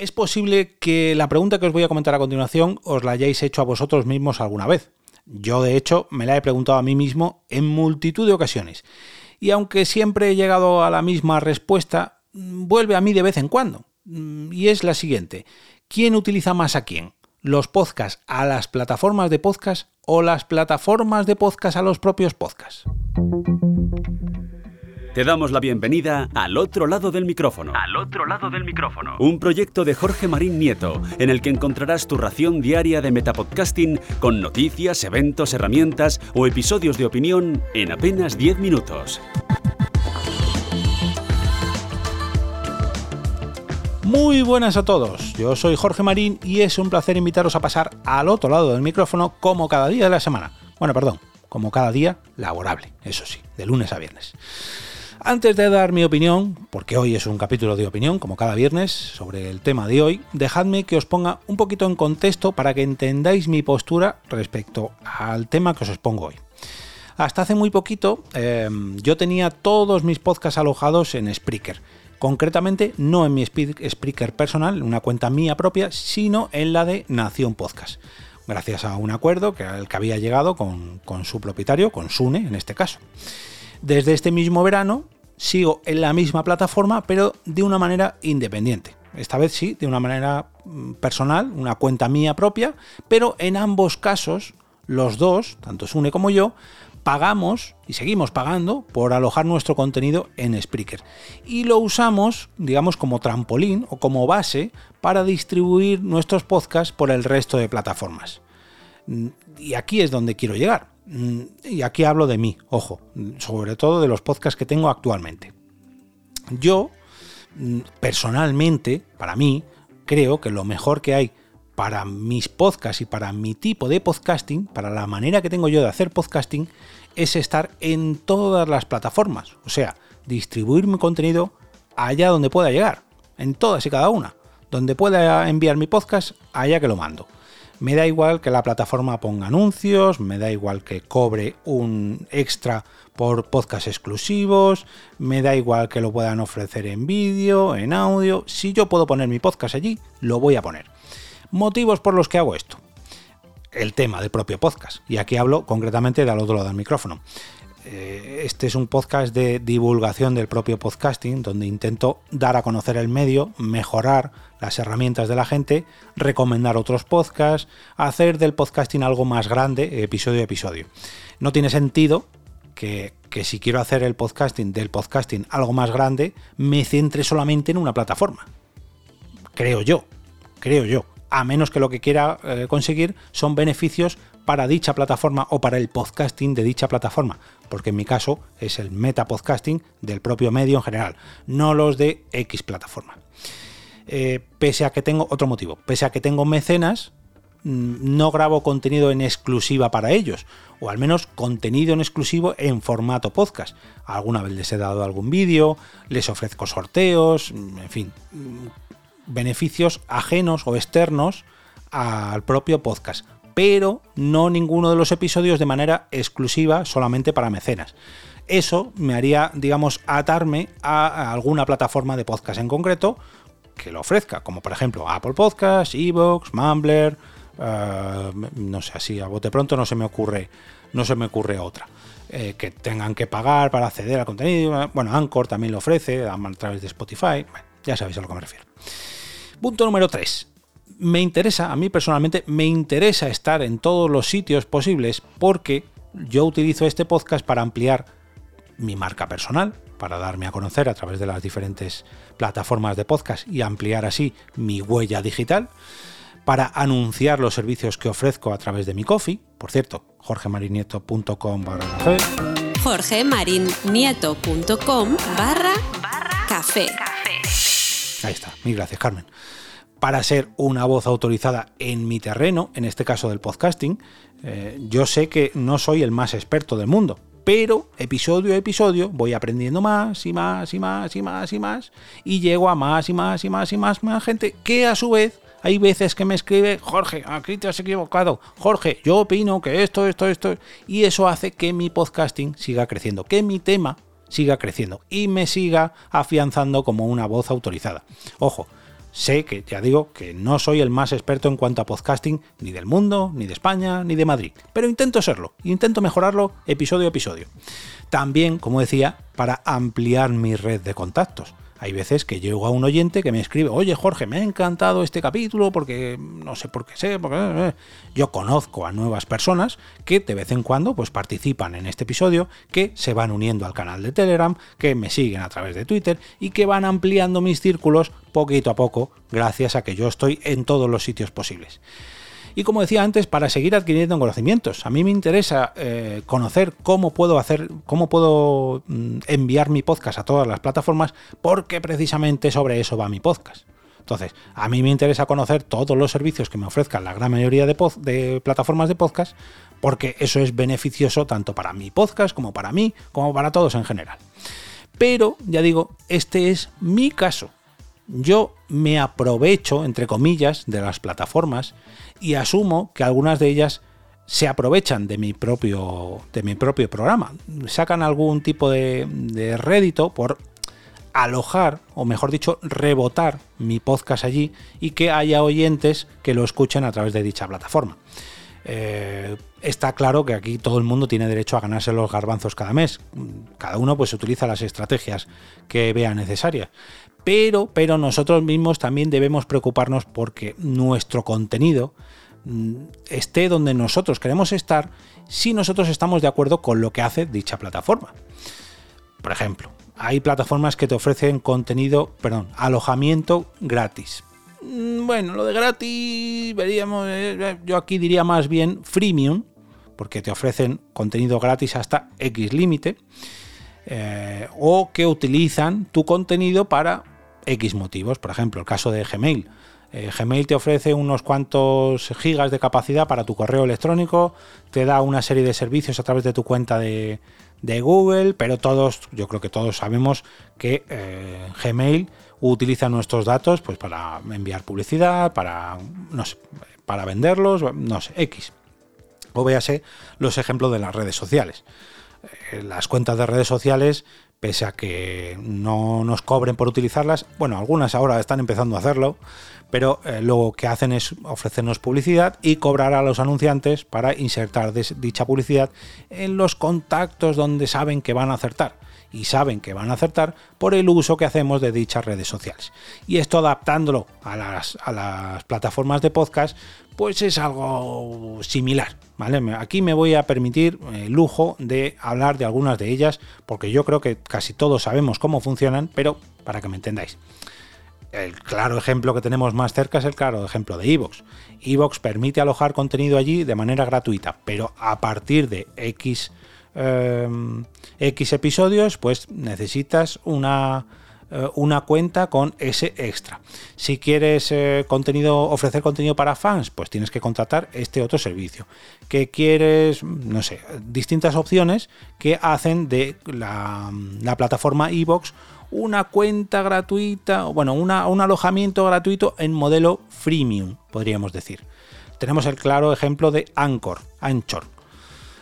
Es posible que la pregunta que os voy a comentar a continuación os la hayáis hecho a vosotros mismos alguna vez. Yo, de hecho, me la he preguntado a mí mismo en multitud de ocasiones. Y aunque siempre he llegado a la misma respuesta, vuelve a mí de vez en cuando. Y es la siguiente. ¿Quién utiliza más a quién? ¿Los podcasts a las plataformas de podcast o las plataformas de podcast a los propios podcasts? Te damos la bienvenida al otro lado del micrófono. Al otro lado del micrófono. Un proyecto de Jorge Marín Nieto, en el que encontrarás tu ración diaria de metapodcasting con noticias, eventos, herramientas o episodios de opinión en apenas 10 minutos. Muy buenas a todos, yo soy Jorge Marín y es un placer invitaros a pasar al otro lado del micrófono como cada día de la semana. Bueno, perdón, como cada día laborable, eso sí, de lunes a viernes. Antes de dar mi opinión, porque hoy es un capítulo de opinión, como cada viernes, sobre el tema de hoy, dejadme que os ponga un poquito en contexto para que entendáis mi postura respecto al tema que os expongo hoy. Hasta hace muy poquito em, yo tenía todos mis podcasts alojados en Spreaker. Concretamente, no en mi Spreaker personal, una cuenta mía propia, sino en la de Nación Podcast. Gracias a un acuerdo que, al que había llegado con, con su propietario, con Sune en este caso. Desde este mismo verano sigo en la misma plataforma, pero de una manera independiente. Esta vez sí, de una manera mm, personal, una cuenta mía propia, pero en ambos casos, los dos, tanto Sune como yo, pagamos y seguimos pagando por alojar nuestro contenido en Spreaker. Y lo usamos, digamos, como trampolín o como base para distribuir nuestros podcasts por el resto de plataformas. Mm, y aquí es donde quiero llegar. Mm, y aquí hablo de mí, ojo, sobre todo de los podcasts que tengo actualmente. Yo, mm, personalmente, para mí, creo que lo mejor que hay para mis podcasts y para mi tipo de podcasting, para la manera que tengo yo de hacer podcasting, es estar en todas las plataformas. O sea, distribuir mi contenido allá donde pueda llegar, en todas y cada una. Donde pueda enviar mi podcast, allá que lo mando. Me da igual que la plataforma ponga anuncios, me da igual que cobre un extra por podcast exclusivos, me da igual que lo puedan ofrecer en vídeo, en audio. Si yo puedo poner mi podcast allí, lo voy a poner. Motivos por los que hago esto. El tema del propio podcast. Y aquí hablo concretamente del otro lado del micrófono. Eh, este es un podcast de divulgación del propio podcasting, donde intento dar a conocer el medio, mejorar las herramientas de la gente, recomendar otros podcasts, hacer del podcasting algo más grande, episodio a episodio. No tiene sentido que, que si quiero hacer el podcasting del podcasting algo más grande, me centre solamente en una plataforma. Creo yo, creo yo a menos que lo que quiera eh, conseguir son beneficios para dicha plataforma o para el podcasting de dicha plataforma, porque en mi caso es el meta podcasting del propio medio en general, no los de X plataforma. Eh, pese a que tengo otro motivo, pese a que tengo mecenas, mm, no grabo contenido en exclusiva para ellos, o al menos contenido en exclusivo en formato podcast. Alguna vez les he dado algún vídeo, les ofrezco sorteos, mm, en fin, mm, beneficios ajenos o externos al propio podcast pero no ninguno de los episodios de manera exclusiva solamente para mecenas. Eso me haría, digamos, atarme a alguna plataforma de podcast en concreto que lo ofrezca, como por ejemplo Apple Podcasts, Evox, Mumbler, eh, no sé, así a bote pronto no se me ocurre, no se me ocurre otra. Eh, que tengan que pagar para acceder al contenido. Bueno, Anchor también lo ofrece a través de Spotify. ya sabéis a lo que me refiero. Punto número 3 me interesa, a mí personalmente, me interesa estar en todos los sitios posibles porque yo utilizo este podcast para ampliar mi marca personal, para darme a conocer a través de las diferentes plataformas de podcast y ampliar así mi huella digital, para anunciar los servicios que ofrezco a través de mi coffee, por cierto, jorgemarinieto.com barra café. jorgemarinieto.com barra café. Ahí está, mil gracias Carmen para ser una voz autorizada en mi terreno, en este caso del podcasting. Eh, yo sé que no soy el más experto del mundo, pero episodio a episodio voy aprendiendo más y más y más y más y más y llego a más y más y más y más, más gente que a su vez hay veces que me escribe Jorge, aquí te has equivocado, Jorge, yo opino que esto, esto, esto, y eso hace que mi podcasting siga creciendo, que mi tema siga creciendo y me siga afianzando como una voz autorizada. Ojo, Sé que, ya digo, que no soy el más experto en cuanto a podcasting ni del mundo, ni de España, ni de Madrid, pero intento serlo, intento mejorarlo episodio a episodio. También, como decía, para ampliar mi red de contactos. Hay veces que llego a un oyente que me escribe, oye Jorge, me ha encantado este capítulo porque no sé por qué sé, porque... Eh, eh". yo conozco a nuevas personas que de vez en cuando pues participan en este episodio, que se van uniendo al canal de Telegram, que me siguen a través de Twitter y que van ampliando mis círculos poquito a poco gracias a que yo estoy en todos los sitios posibles. Y como decía antes, para seguir adquiriendo conocimientos. A mí me interesa eh, conocer cómo puedo hacer, cómo puedo mm, enviar mi podcast a todas las plataformas, porque precisamente sobre eso va mi podcast. Entonces, a mí me interesa conocer todos los servicios que me ofrezcan la gran mayoría de, de, plataformas de podcast, porque eso es beneficioso tanto para mi podcast como para mí, como para todos en general. Pero, ya digo, este es mi caso. Yo me aprovecho, entre comillas, de las plataformas y asumo que algunas de ellas se aprovechan de mi propio, de mi propio programa. Sacan algún tipo de, rédito por alojar, o mejor dicho, rebotar mi podcast allí y que haya oyentes que lo escuchen a través de dicha plataforma. Eh, está claro que aquí todo el mundo tiene derecho a ganarse los garbanzos cada mes. Cada uno pues utiliza las estrategias que vea necesarias. Pero, pero nosotros mismos también debemos preocuparnos porque nuestro contenido mm, esté donde nosotros queremos estar si nosotros estamos de acuerdo con lo que hace dicha plataforma. Por ejemplo, hay plataformas que te ofrecen contenido, perdón, alojamiento gratis. Mm, bueno, lo de gratis, veríamos, eh, eh, yo aquí diría más bien freemium, porque te ofrecen contenido gratis hasta X límite. Eh, o que utilizan tu contenido para X motivos. Por ejemplo, el caso de Gmail. Eh, Gmail te ofrece unos cuantos gigas de capacidad para tu correo electrónico, te da una serie de servicios a través de tu cuenta de, Google, pero todos, yo creo que todos sabemos que eh, Gmail utiliza nuestros datos pues, para enviar publicidad, para, no para venderlos, no sé, X. O véase los ejemplos de las redes sociales. Eh, las cuentas de redes sociales pese a que no nos cobren por utilizarlas, bueno, algunas ahora están empezando a hacerlo, pero eh, lo que hacen es ofrecernos publicidad y cobrar a los anunciantes para insertar dicha publicidad en los contactos donde saben que van a acertar y saben que van a acertar por el uso que hacemos de dichas redes sociales. Y esto adaptándolo a las, a las plataformas de podcast, pues es algo similar. ¿vale? Aquí me voy a permitir el eh, lujo de hablar de algunas de ellas, porque yo creo que casi todos sabemos cómo funcionan, pero para que me entendáis. El claro ejemplo que tenemos más cerca es el claro ejemplo de Evox. Evox permite alojar contenido allí de manera gratuita, pero a partir de X Em, X episodios, pues necesitas una, eh, una cuenta con ese extra. Si quieres eh, contenido, ofrecer contenido para fans, pues tienes que contratar este otro servicio. Que quieres, no sé, distintas opciones que hacen de la, plataforma Evox una cuenta gratuita, bueno, una, un alojamiento gratuito en modelo freemium, podríamos decir. Tenemos el claro ejemplo de Anchor, Anchor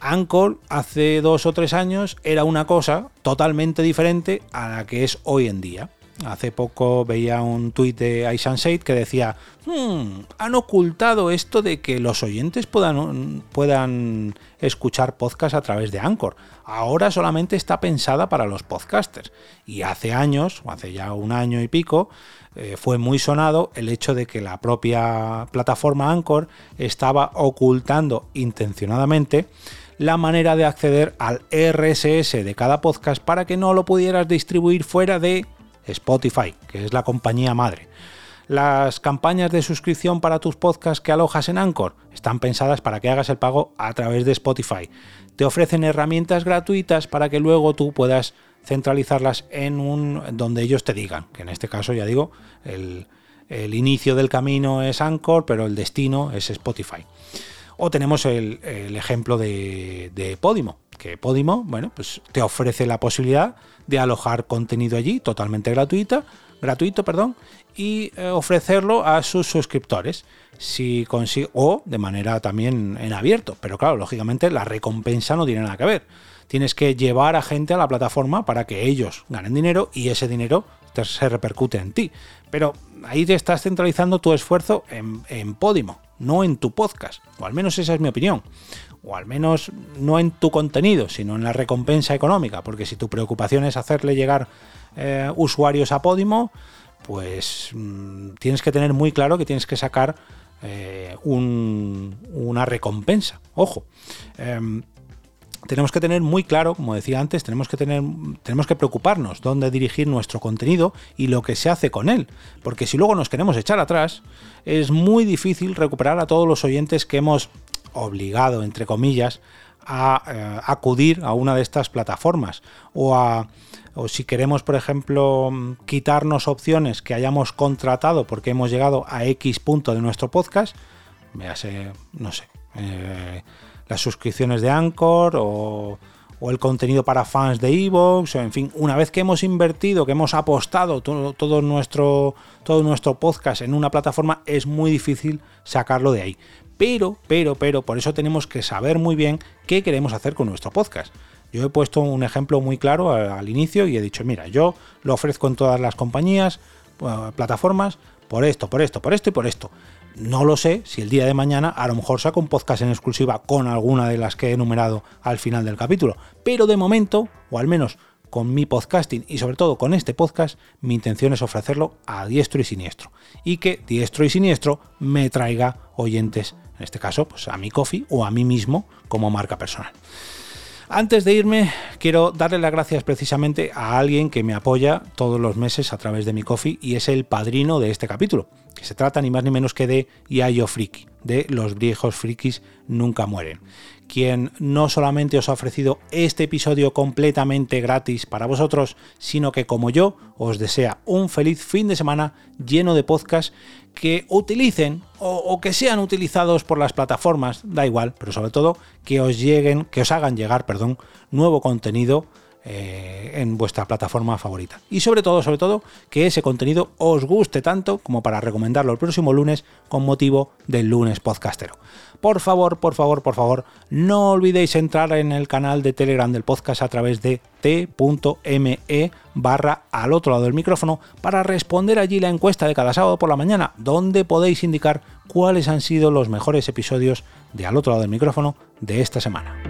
Anchor hace dos o tres años era una cosa totalmente diferente a la que es hoy en día. Hace poco veía un tuit de iSunshade que decía, hmm, han ocultado esto de que los oyentes puedan, escuchar podcast a través de Anchor. Ahora solamente está pensada para los podcasters. Y hace años, o hace ya un año y pico, eh, fue muy sonado el hecho de que la propia plataforma Anchor estaba ocultando intencionadamente la manera de acceder al RSS de cada podcast para que no lo pudieras distribuir fuera de Spotify, que es la compañía madre. Las campañas de suscripción para tus podcasts que alojas en Anchor están pensadas para que hagas el pago a través de Spotify. Te ofrecen herramientas gratuitas para que luego tú puedas centralizarlas en un donde ellos te digan, que en este caso ya digo, el, inicio del camino es Anchor, pero el destino es Spotify. O tenemos el, ejemplo de, Podimo, que Podimo, bueno, pues te ofrece la posibilidad de alojar contenido allí totalmente gratuita, gratuito, perdón, y eh, ofrecerlo a sus suscriptores. Si o de manera también en abierto, pero claro, lógicamente la recompensa no tiene nada que ver. Tienes que llevar a gente a la plataforma para que ellos ganen dinero y ese dinero se repercute en ti. Pero ahí te estás centralizando tu esfuerzo en, en Podimo, no en tu podcast. O al menos esa es mi opinión. O al menos no en tu contenido, sino en la recompensa económica. Porque si tu preocupación es hacerle llegar eh, usuarios a Podimo, pues mm, tienes que tener muy claro que tienes que sacar eh, una recompensa. Ojo. Em, tenemos que tener muy claro, como decía antes, tenemos que tener, tenemos que preocuparnos dónde dirigir nuestro contenido y lo que se hace con él, porque si luego nos queremos echar atrás, es muy difícil recuperar a todos los oyentes que hemos obligado, entre comillas, a eh, acudir a una de estas plataformas. O a o si queremos, por ejemplo, quitarnos opciones que hayamos contratado porque hemos llegado a X punto de nuestro podcast, véase, no sé, eh, las suscripciones de Anchor o, el contenido para fans de Evox, en fin, una vez que hemos invertido, que hemos apostado todo, nuestro, todo nuestro podcast en una plataforma, es muy difícil sacarlo de ahí. Pero, pero, pero, por eso tenemos que saber muy bien qué queremos hacer con nuestro podcast. Yo he puesto un ejemplo muy claro al, inicio y he dicho, mira, yo lo ofrezco en todas las compañías, plataformas, por esto, por esto, por esto y por esto. No lo sé si el día de mañana a lo mejor saco un podcast en exclusiva con alguna de las que he enumerado al final del capítulo. Pero de momento, o al menos con mi podcasting y sobre todo con este podcast, mi intención es ofrecerlo a diestro y siniestro. Y que diestro y siniestro me traiga oyentes, en este caso, pues a mi coffee o a mí mismo como marca personal. Antes de irme, quiero darle las gracias precisamente a alguien que me apoya todos los meses a través de mi coffee y es el padrino de este capítulo, que se trata ni más ni menos que de Yayo Friki, de Los viejos frikis nunca mueren quien no solamente os ha ofrecido este episodio completamente gratis para vosotros, sino que como yo os desea un feliz fin de semana lleno de podcasts que utilicen o, que sean utilizados por las plataformas, da igual, pero sobre todo que os lleguen, que os hagan llegar, perdón, nuevo contenido eh, en vuestra plataforma favorita. Y sobre todo, sobre todo, que ese contenido os guste tanto como para recomendarlo el próximo lunes con motivo del lunes podcastero. Por favor, por favor, por favor, no olvidéis entrar en el canal de Telegram del podcast a través de t.me barra al otro lado del micrófono para responder allí la encuesta de cada sábado por la mañana, donde podéis indicar cuáles han sido los mejores episodios de al otro lado del micrófono de esta semana.